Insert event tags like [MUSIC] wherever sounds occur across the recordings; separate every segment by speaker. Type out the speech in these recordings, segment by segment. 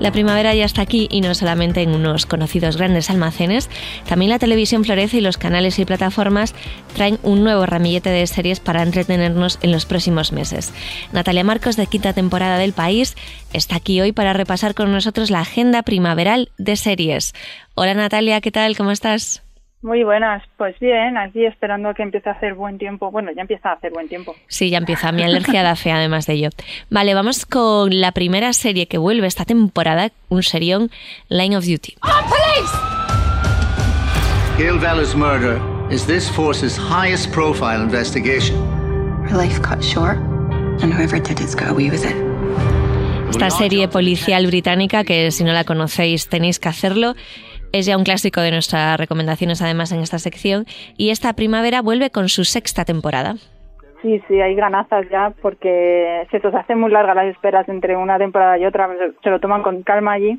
Speaker 1: La primavera ya está aquí y no solamente en unos conocidos grandes almacenes, también la televisión florece y los canales y plataformas traen un nuevo ramillete de series para entretenernos en los próximos meses. Natalia Marcos de quinta temporada del país está aquí hoy para repasar con nosotros la agenda primaveral de series. Hola Natalia, ¿qué tal? ¿Cómo estás?
Speaker 2: Muy buenas, pues bien, aquí esperando a que empiece a hacer buen tiempo. Bueno, ya empieza a hacer buen tiempo.
Speaker 1: Sí, ya empieza. Mi alergia da fe, además de ello. Vale, vamos con la primera serie que vuelve esta temporada, un serión, Line of Duty.
Speaker 3: Gail Valor's murder is this force's highest profile investigation.
Speaker 4: Her life cut short, and whoever did it's got away with it.
Speaker 1: Esta serie policial británica, que si no la conocéis tenéis que hacerlo, es ya un clásico de nuestras recomendaciones además en esta sección y esta primavera vuelve con su sexta temporada.
Speaker 2: Sí, sí, hay ganazas ya porque se nos hacen muy largas las esperas entre una temporada y otra, se lo toman con calma allí.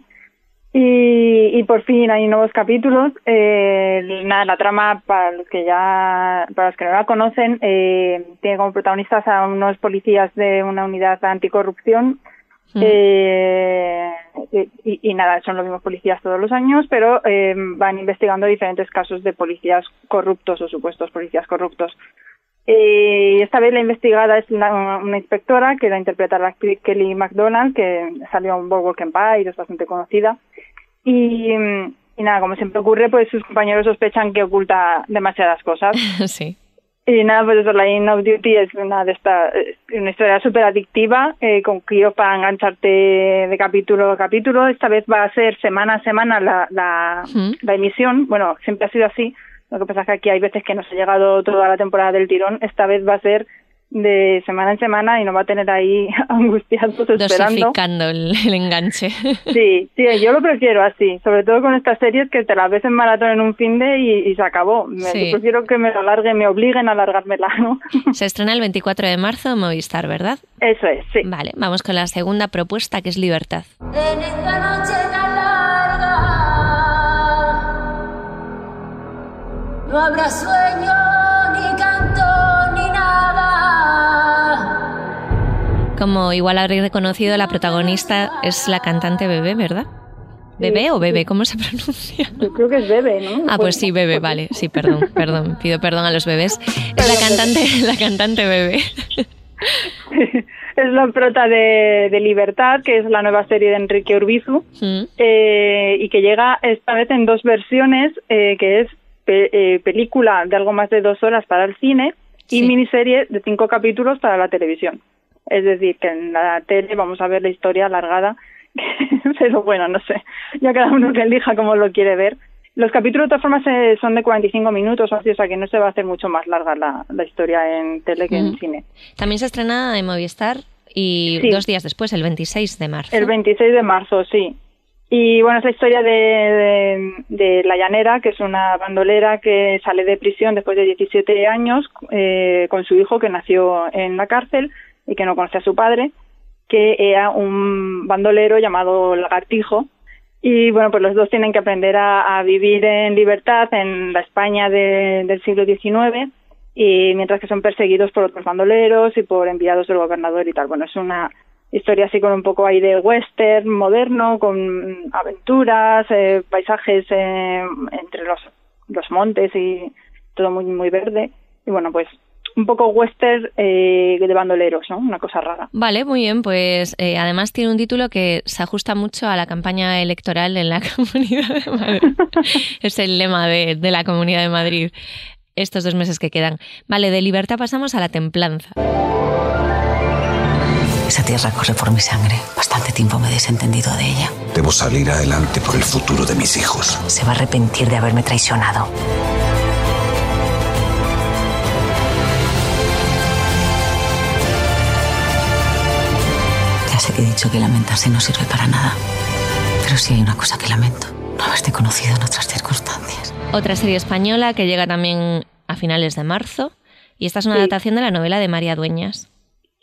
Speaker 2: Y, y por fin hay nuevos capítulos. Eh, nada, la trama, para los que ya, para los que no la conocen, eh, tiene como protagonistas a unos policías de una unidad anticorrupción
Speaker 1: Mm.
Speaker 2: Eh, y, y nada, son los mismos policías todos los años, pero eh, van investigando diferentes casos de policías corruptos o supuestos policías corruptos. Eh, esta vez la investigada es una, una inspectora que la interpreta la actriz Kelly MacDonald, que salió en Boardwalk Empire, es bastante conocida. Y, y nada, como siempre ocurre, pues sus compañeros sospechan que oculta demasiadas cosas. [LAUGHS]
Speaker 1: sí.
Speaker 2: Y nada, pues eso, Line of Duty es una de estas, una historia súper adictiva, eh, con giros para engancharte de capítulo a capítulo. Esta vez va a ser semana a semana la, la, la emisión. Bueno, siempre ha sido así. Lo que pasa es que aquí hay veces que nos ha llegado toda la temporada del tirón. Esta vez va a ser de semana en semana y nos va a tener ahí [LAUGHS] angustiados esperando.
Speaker 1: Dosificando el, el enganche. [LAUGHS]
Speaker 2: Sí, sí, yo lo prefiero así, sobre todo con estas series que te las ves en maratón en un fin de y, y se acabó. Me,
Speaker 1: Sí.
Speaker 2: Yo prefiero que me lo alarguen, me obliguen a alargármela, [LAUGHS] ¿no?
Speaker 1: Se estrena el 24 de marzo en Movistar, ¿verdad?
Speaker 2: Eso es, sí.
Speaker 1: Vale, vamos con la segunda propuesta que es Libertad.
Speaker 5: En esta noche tan larga no habrá sueño,
Speaker 1: Como igual habréis reconocido, la protagonista es la cantante Bebé, ¿verdad? ¿Bebé o Bebé? ¿Cómo se [LAUGHS] pronuncia?
Speaker 2: Yo creo que es Bebe, ¿no?
Speaker 1: Ah, pues sí, Bebé, vale. Sí, perdón, [LAUGHS] perdón. Pido perdón a los bebés. Es la cantante, la cantante Bebé. [LAUGHS]
Speaker 2: es la prota de, de Libertad, que es la nueva serie de Enrique Urbizu,
Speaker 1: Mm.
Speaker 2: eh, y que llega esta vez en dos versiones, eh, que es pe- eh, película de algo más de dos horas para el cine y
Speaker 1: Sí.
Speaker 2: miniserie de cinco capítulos para la televisión. Es decir, que en la tele vamos a ver la historia alargada, [LAUGHS] pero bueno, no sé, ya cada uno que elija cómo lo quiere ver. Los capítulos de todas formas eh, son de 45 minutos, así, o sea que no se va a hacer mucho más larga la, la historia en tele que en cine.
Speaker 1: También se estrena en Movistar y
Speaker 2: Sí.
Speaker 1: dos días después, el 26 de marzo.
Speaker 2: El 26 de marzo, sí. Y bueno, es la historia de, de, de La Llanera, que es una bandolera que sale de prisión después de 17 años eh, con su hijo que nació en la cárcel y que no conoce a su padre, que era un bandolero llamado Lagartijo. Y bueno, pues los dos tienen que aprender a, vivir en libertad en la España de- del siglo XIX y mientras que son perseguidos por otros bandoleros y por enviados del gobernador y tal. Bueno, es una historia así con un poco ahí de western moderno, con aventuras, eh, paisajes eh, entre los, los montes y todo muy muy verde. Y bueno, pues un poco western eh, de bandoleros, ¿no? Una cosa rara.
Speaker 1: Vale, muy bien, pues eh, además tiene un título que se ajusta mucho a la campaña electoral en la [LAUGHS] Comunidad de Madrid. [LAUGHS] es el lema de, de la Comunidad de Madrid estos dos meses que quedan. Vale, de libertad pasamos a la templanza.
Speaker 4: Esa tierra corre por mi sangre. Bastante tiempo me he desentendido de ella.
Speaker 6: Debo salir adelante por el futuro de mis hijos.
Speaker 4: Se va a arrepentir de haberme traicionado. He dicho que lamentarse no sirve para nada. Pero sí hay una cosa que lamento. No haberte conocido en otras circunstancias.
Speaker 1: Otra serie española que llega también a finales de marzo. Y esta es una
Speaker 2: Sí.
Speaker 1: adaptación de la novela de María Dueñas.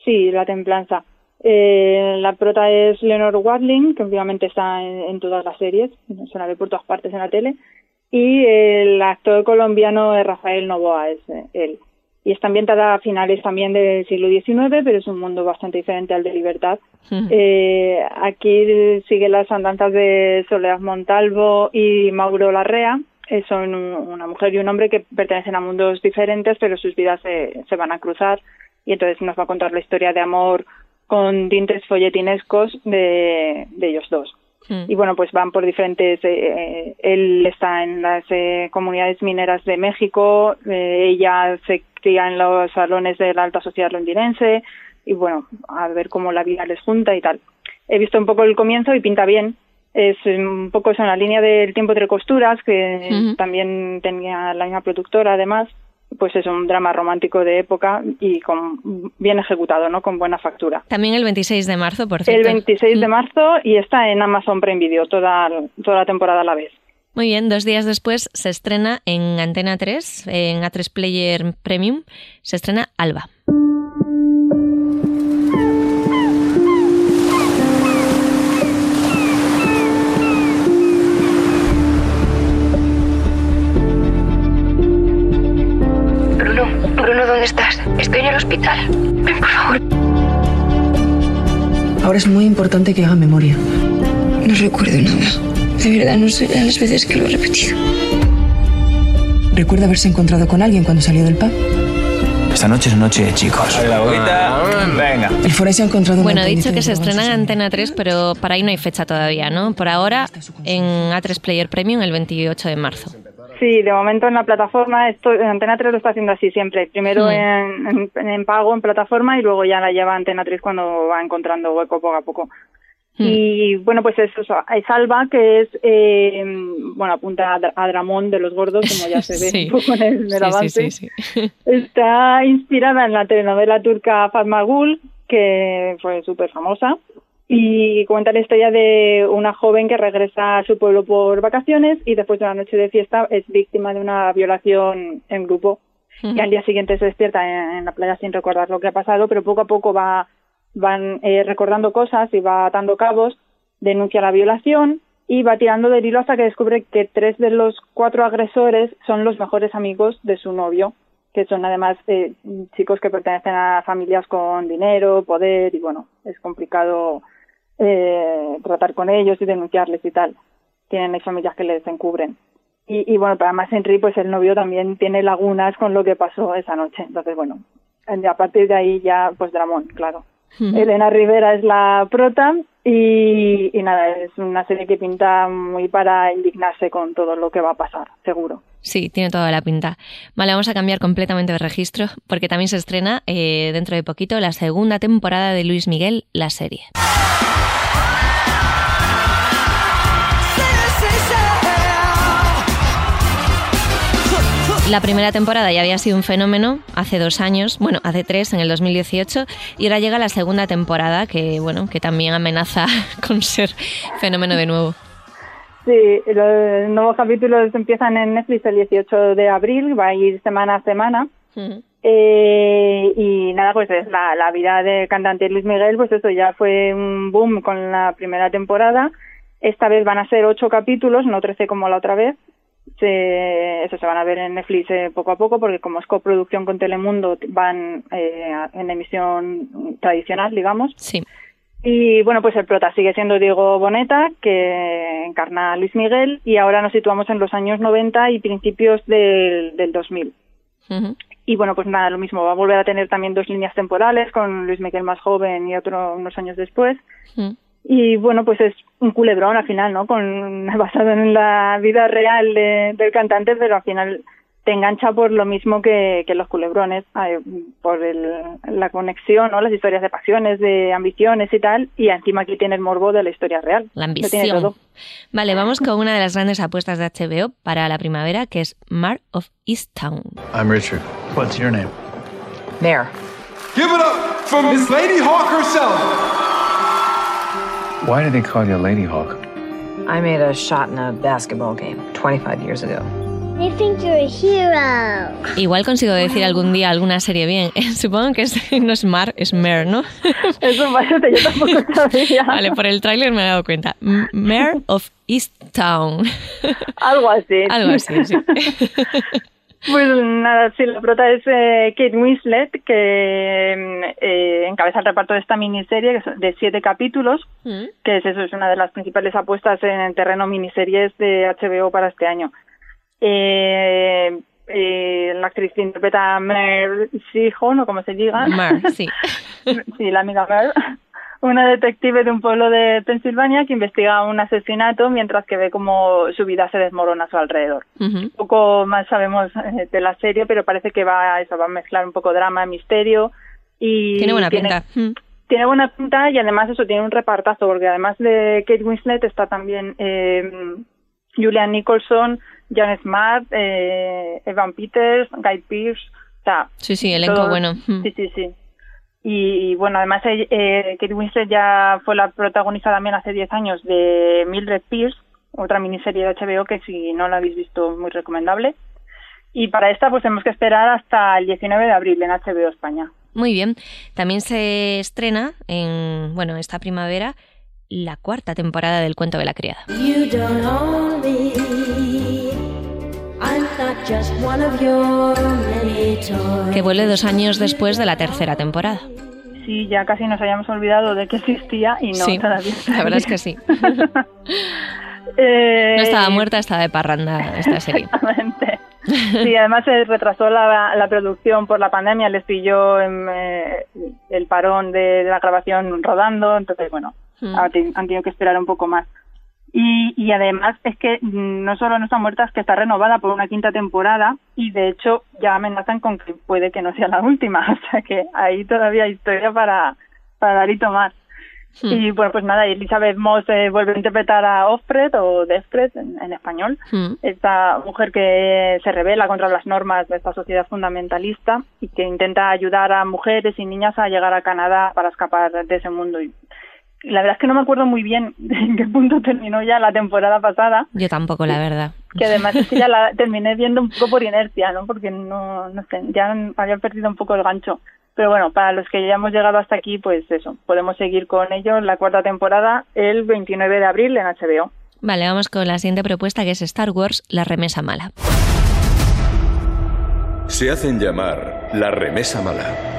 Speaker 2: Sí, La Templanza. Eh, la prota es Leonor Watling, que obviamente está en, en todas las series, se la ve por todas partes en la tele. Y el actor colombiano es Rafael Novoa, es eh, él. Y está ambientada a finales también del siglo XIX, pero es un mundo bastante diferente al de Libertad. Eh, aquí sigue las andanzas de Soledad Montalvo y Mauro Larrea. Eh, son un- una mujer y un hombre que pertenecen a mundos diferentes, pero sus vidas se, se van a cruzar. Y entonces nos va a contar la historia de amor con tintes folletinescos de, de ellos dos. Y bueno, pues van por diferentes. eh, eh, él está en las eh, comunidades mineras de México, eh, ella se en los salones de la alta sociedad londinense, y bueno, a ver cómo la vida les junta y tal. He visto un poco el comienzo y pinta bien. Es un poco eso en la línea del tiempo entre costuras, que también tenía la misma productora además. Pues es un drama romántico de época y con bien ejecutado, ¿no? Con buena factura.
Speaker 1: También el 26 de marzo, por
Speaker 2: El
Speaker 1: cierto.
Speaker 2: 26 de marzo y está en Amazon Prime Video toda, toda la temporada a la vez.
Speaker 1: Muy bien, dos días después se estrena en Antena 3, en A3 Player Premium, se estrena Alba.
Speaker 7: Bruno, Bruno, ¿dónde estás? Estoy en el hospital. Ven, por favor.
Speaker 4: Ahora es muy importante que haga memoria.
Speaker 7: No recuerdo nada. De verdad, no sé las veces que lo he repetido.
Speaker 4: ¿Recuerda haberse encontrado con alguien cuando salió del pub?
Speaker 6: Esta noche es noche de chicos. La boquita. Venga.
Speaker 4: El forense ha encontrado
Speaker 1: Bueno, he dicho que se estrena en Antena 3, pero para ahí no hay fecha todavía, ¿no? Por ahora en A3 Player Premium el 28 de marzo.
Speaker 2: Sí, de momento en la plataforma, esto, Antena 3 lo está haciendo así siempre. Primero
Speaker 1: Hmm.
Speaker 2: en, en- en pago en plataforma y luego ya la lleva Antena 3 cuando va encontrando hueco poco a poco.
Speaker 1: Hmm.
Speaker 2: Y bueno, pues eso, es Alba, que es, eh, bueno, apunta a, a Dramón de los gordos, como ya se ve [LAUGHS]
Speaker 1: Sí.
Speaker 2: un poco en el, en el
Speaker 1: Sí,
Speaker 2: avance.
Speaker 1: sí, sí. [LAUGHS]
Speaker 2: Está inspirada en la telenovela turca Fatma Gul, que fue súper famosa, y cuenta la historia de una joven que regresa a su pueblo por vacaciones y después de una noche de fiesta es víctima de una violación en grupo. Y al día siguiente se despierta en, en la playa sin recordar lo que ha pasado, pero poco a poco va van eh, recordando cosas y va atando cabos, denuncia la violación y va tirando del hilo hasta que descubre que tres de los cuatro agresores son los mejores amigos de su novio, que son además eh, chicos que pertenecen a familias con dinero, poder y bueno, es complicado eh, tratar con ellos y denunciarles y tal. Tienen familias que les encubren. Y, y bueno, pero además Henry, pues el novio también tiene lagunas con lo que pasó esa noche. Entonces, bueno, a partir de ahí ya, pues Dramón, claro. Elena Rivera es la prota y, y nada, es una serie que pinta muy para indignarse con todo lo que va a pasar, seguro.
Speaker 1: Sí, tiene toda la pinta. Vale, vamos a cambiar completamente de registro porque también se estrena eh, dentro de poquito la segunda temporada de Luis Miguel, la serie. La primera temporada ya había sido un fenómeno hace dos años, bueno, hace tres, en el 2018, y ahora llega la segunda temporada que, bueno, que también amenaza [LAUGHS] con ser fenómeno de nuevo.
Speaker 2: Sí, los nuevos capítulos empiezan en Netflix el 18 de abril, va a ir semana a semana. Eh, y nada, pues es la, la vida del cantante Luis Miguel, pues eso ya fue un boom con la primera temporada. Esta vez van a ser ocho capítulos, no trece como la otra vez. Se, eso se van a ver en Netflix eh, poco a poco porque como es coproducción con Telemundo van eh, en emisión tradicional, digamos.
Speaker 1: Sí.
Speaker 2: Y bueno, pues el prota sigue siendo Diego Boneta, que encarna a Luis Miguel, y ahora nos situamos en los años 90 y principios del, del 2000.
Speaker 1: Ujú.
Speaker 2: Y bueno, pues nada, lo mismo, va a volver a tener también dos líneas temporales, con Luis Miguel más joven y otro unos años después.
Speaker 1: Mm.
Speaker 2: Y bueno, pues es un culebrón al final, ¿no? Con, [LAUGHS] basado en la vida real de- del cantante, pero al final te engancha por lo mismo que, que los culebrones, por el, la conexión, ¿no? Las historias de pasiones, de ambiciones y tal, y encima aquí tiene el morbo de la historia real.
Speaker 1: La ambición.
Speaker 2: todo.
Speaker 1: Vale, vamos con una de las grandes apuestas de HBO para la primavera, que es Mar of Easttown.
Speaker 3: I'm Richard. What's your name?
Speaker 8: There.
Speaker 9: Give it up for Miss Lady Hawk herself.
Speaker 10: Why do they call you Lady Hawk?
Speaker 8: I made a shot in a basketball game 25 years ago. They think you're a hero.
Speaker 1: Igual consigo decir algún día alguna serie bien. [LAUGHS] Supongo que es- no es Mar, es Mer, ¿no? [LAUGHS]
Speaker 2: Eso parece, yo tampoco sabía. [LAUGHS]
Speaker 1: Vale, por el tráiler me he dado cuenta. Mare of Easttown.
Speaker 2: Algo así.
Speaker 1: Algo así, sí.
Speaker 2: Pues nada, sí, la prota es eh, Kate Winslet, que mm, eh, encabeza el reparto de esta miniserie de siete capítulos, que es eso, es una de las principales apuestas en el terreno miniseries de HBO para este año. Eh, eh, la actriz que interpreta a Mer Sihon, o como se diga.
Speaker 1: Mar, sí. [LAUGHS]
Speaker 2: sí, la amiga Mer. Una detective de un pueblo de Pensilvania que investiga un asesinato mientras que ve cómo su vida se desmorona a su alrededor. Un poco más sabemos eh, de la serie, pero parece que va a, eso, va a mezclar un poco drama, misterio y
Speaker 1: Tiene buena pinta. Mm.
Speaker 2: tiene buena pinta y además eso tiene un repartazo porque además de Kate Winslet está también eh, Julian Nicholson, Jan Smart, eh, Evan Peters, Guy Pearce, o sea,
Speaker 1: Sí, sí, elenco bueno. Mm.
Speaker 2: Sí, sí, sí. Y, y, bueno, además eh, eh, Kate Winslet ya fue la protagonista también hace 10 años de Mildred Pierce, otra miniserie de HBO que si no la habéis visto muy recomendable. Y para esta pues tenemos que esperar hasta el 19 de abril en HBO España.
Speaker 1: Muy bien. También se estrena en, bueno, esta primavera la cuarta temporada del Cuento de la Criada.
Speaker 5: You don't
Speaker 1: que vuelve dos años después de la tercera temporada.
Speaker 2: Sí, ya casi nos habíamos olvidado de que existía y no,
Speaker 1: sí,
Speaker 2: todavía.
Speaker 1: la verdad es que sí.
Speaker 2: Eh, [LAUGHS]
Speaker 1: No estaba muerta, estaba de parranda esta serie.
Speaker 2: Exactamente. Sí, además se retrasó la, la producción por la pandemia, les pilló en, eh, el parón de, la grabación rodando, entonces bueno,
Speaker 1: Mm.
Speaker 2: han tenido que esperar un poco más. Y, y además es que mm, no solo no está muerta, es que está renovada por una quinta temporada y de hecho ya amenazan con que puede que no sea la última, [LAUGHS] o sea que ahí todavía hay historia para, para dar y tomar.
Speaker 1: Hmm.
Speaker 2: Y bueno, pues nada, Elizabeth Moss eh, vuelve a interpretar a Offred o Defred en, en español
Speaker 1: Mm.
Speaker 2: esta mujer que se revela contra las normas de esta sociedad fundamentalista y que intenta ayudar a mujeres y niñas a llegar a Canadá para escapar de ese mundo. La verdad es que no me acuerdo muy bien [LAUGHS] en qué punto terminó ya la temporada pasada,
Speaker 1: Yo tampoco, la verdad.
Speaker 2: que además es que ya la terminé viendo un poco por inercia, ¿no? Porque no, no sé, ya había perdido un poco el gancho. Pero bueno, para los que ya hemos llegado hasta aquí, pues eso, podemos seguir con ello la cuarta temporada el 29 de abril en HBO.
Speaker 1: Vale, vamos con la siguiente propuesta que es Star Wars, La Remesa Mala.
Speaker 11: Se hacen llamar la remesa mala.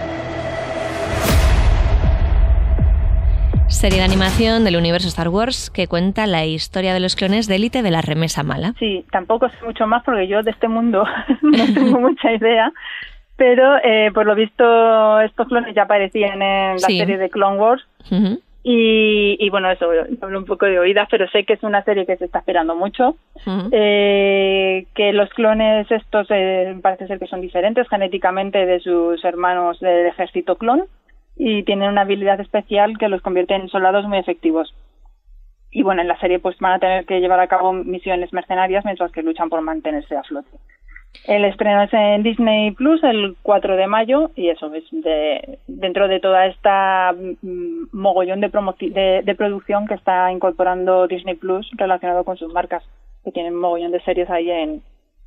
Speaker 1: Serie de animación del universo Star Wars que cuenta la historia de los clones de élite de la Remesa Mala.
Speaker 2: Sí, tampoco sé mucho más porque yo de este mundo [LAUGHS] no tengo mucha idea. Pero eh, por lo visto estos clones ya aparecían en la
Speaker 1: Sí.
Speaker 2: serie de Clone Wars y, y bueno, eso, hablo un poco de oídas, pero sé que es una serie que se está esperando mucho. Eh, que los clones estos eh, parece ser que son diferentes genéticamente de sus hermanos del ejército clon y tienen una habilidad especial que los convierte en soldados muy efectivos. Y bueno, en la serie pues van a tener que llevar a cabo misiones mercenarias mientras que luchan por mantenerse a flote. El estreno es en Disney Plus el 4 de mayo y eso es de, dentro de toda esta mm, mogollón de, de, de producción que está incorporando Disney Plus relacionado con sus marcas, que tienen mogollón de series ahí en,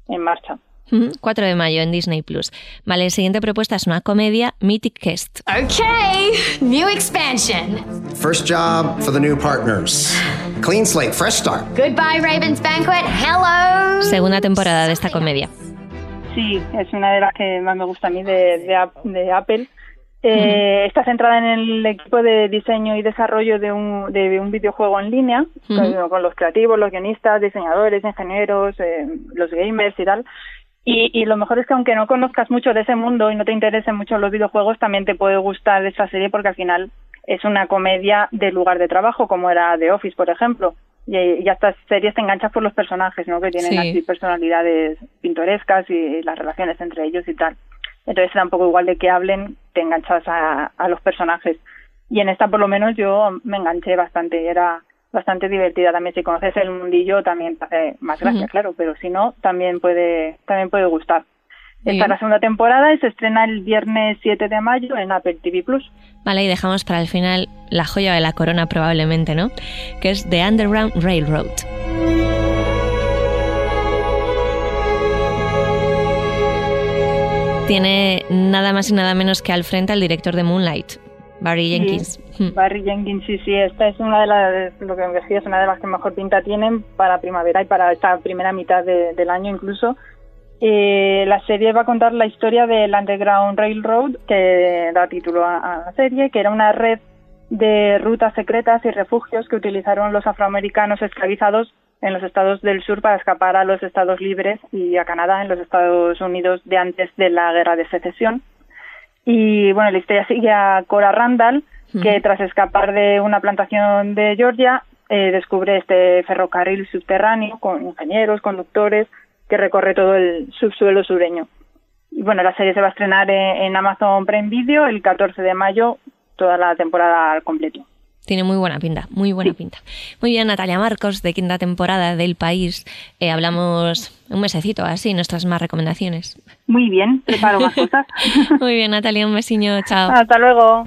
Speaker 2: en marcha.
Speaker 1: Ujú, 4 de mayo en Disney Plus. Vale, la siguiente propuesta es una comedia, Mythic Quest.
Speaker 12: Okay, new expansion.
Speaker 13: First job for the new partners. Clean slate, fresh start.
Speaker 12: Goodbye, Raven's Banquet. Hello.
Speaker 1: Segunda temporada de esta comedia.
Speaker 2: Sí, es una de las que más me gusta a mí de, de, de Apple. Eh, Está centrada en el equipo de diseño y desarrollo de un, de un videojuego en línea, con, con los creativos, los guionistas, diseñadores, ingenieros, eh, los gamers y tal. Y, y lo mejor es que aunque no conozcas mucho de ese mundo y no te interesen mucho los videojuegos, también te puede gustar esta serie porque al final es una comedia de lugar de trabajo, como era The Office, por ejemplo. Y, y a estas series te enganchas por los personajes, ¿no? Que tienen
Speaker 1: Sí.
Speaker 2: así personalidades pintorescas y las relaciones entre ellos y tal. Entonces da un poco igual de que hablen, te enganchas a, a los personajes. Y en esta por lo menos yo me enganché bastante, era bastante divertida también. Si conoces el mundillo también te hace más gracia, claro, pero si no, también puede, también puede gustar.
Speaker 1: Bien.
Speaker 2: es la segunda temporada y se estrena el viernes 7 de mayo en Apple TV Plus.
Speaker 1: Vale, y dejamos para el final la joya de la corona probablemente, ¿no? Que es The Underground Railroad. tiene nada más y nada menos que al frente al director de Moonlight, Barry
Speaker 2: Sí,
Speaker 1: Jenkins. Hmm.
Speaker 2: Barry Jenkins, sí, sí, esta es una de las, lo que me es una de las que mejor pinta tienen para primavera y para esta primera mitad de- del año incluso. Eh, la serie va a contar la historia del Underground Railroad, que da título a, a la serie, que era una red de rutas secretas y refugios que utilizaron los afroamericanos esclavizados en los estados del sur para escapar a los estados libres y a Canadá en los Estados Unidos de antes de la guerra de secesión. Y bueno, la historia sigue a Cora Randall, que tras escapar de una plantación de Georgia, eh, descubre este ferrocarril subterráneo con ingenieros, conductores, que recorre todo el subsuelo sureño. Y bueno, la serie se va a estrenar en, en Amazon Prime Video el 14 de mayo, toda la temporada al completo.
Speaker 1: Tiene muy buena pinta, muy buena pinta. Muy bien, Natalia Marcos, de quinta temporada del país. Eh, hablamos un mesecito así, nuestras más recomendaciones.
Speaker 2: Muy bien, preparo más cosas. [LAUGHS]
Speaker 1: Muy bien, Natalia, un besiño, chao.
Speaker 2: Hasta luego.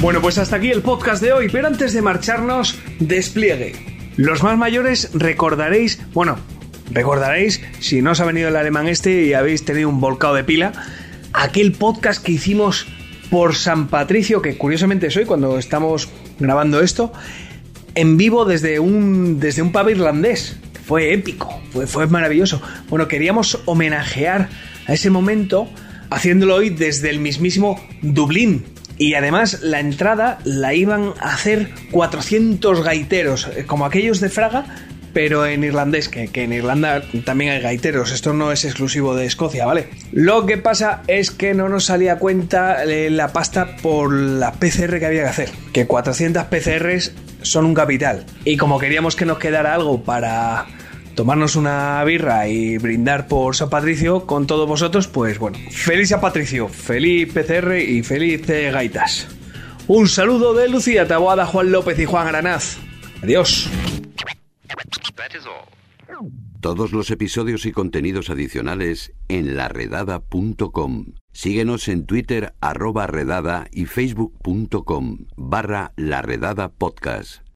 Speaker 14: Bueno, pues hasta aquí el podcast de hoy, pero antes de marcharnos, despliegue. Los más mayores recordaréis, bueno, recordaréis, si no os ha venido el alemán este y habéis tenido un volcado de pila, aquel podcast que hicimos por San Patricio, que curiosamente es hoy cuando estamos grabando esto, en vivo desde un, desde un pub irlandés. Fue épico, fue, fue maravilloso. Bueno, queríamos homenajear a ese momento haciéndolo hoy desde el mismísimo Dublín. Y además la entrada la iban a hacer 400 gaiteros, eh, como aquellos de Fraga, pero en irlandés, que, en Irlanda también hay gaiteros, esto no es exclusivo de Escocia, ¿vale? Lo que pasa es que no nos salía cuenta eh, la pasta por la PCR que había que hacer, que 400 PCRs son un capital. Y como queríamos que nos quedara algo para tomarnos una birra y brindar por San Patricio con todos vosotros, pues bueno, feliz San Patricio, feliz PCR y feliz gaitas. Un saludo de Lucía Taboada, Juan López y Juan Aranaz. Adiós.
Speaker 15: Todos los episodios y contenidos adicionales en laredada.com. Síguenos en Twitter arroba redada y facebook.com barra laredada podcast.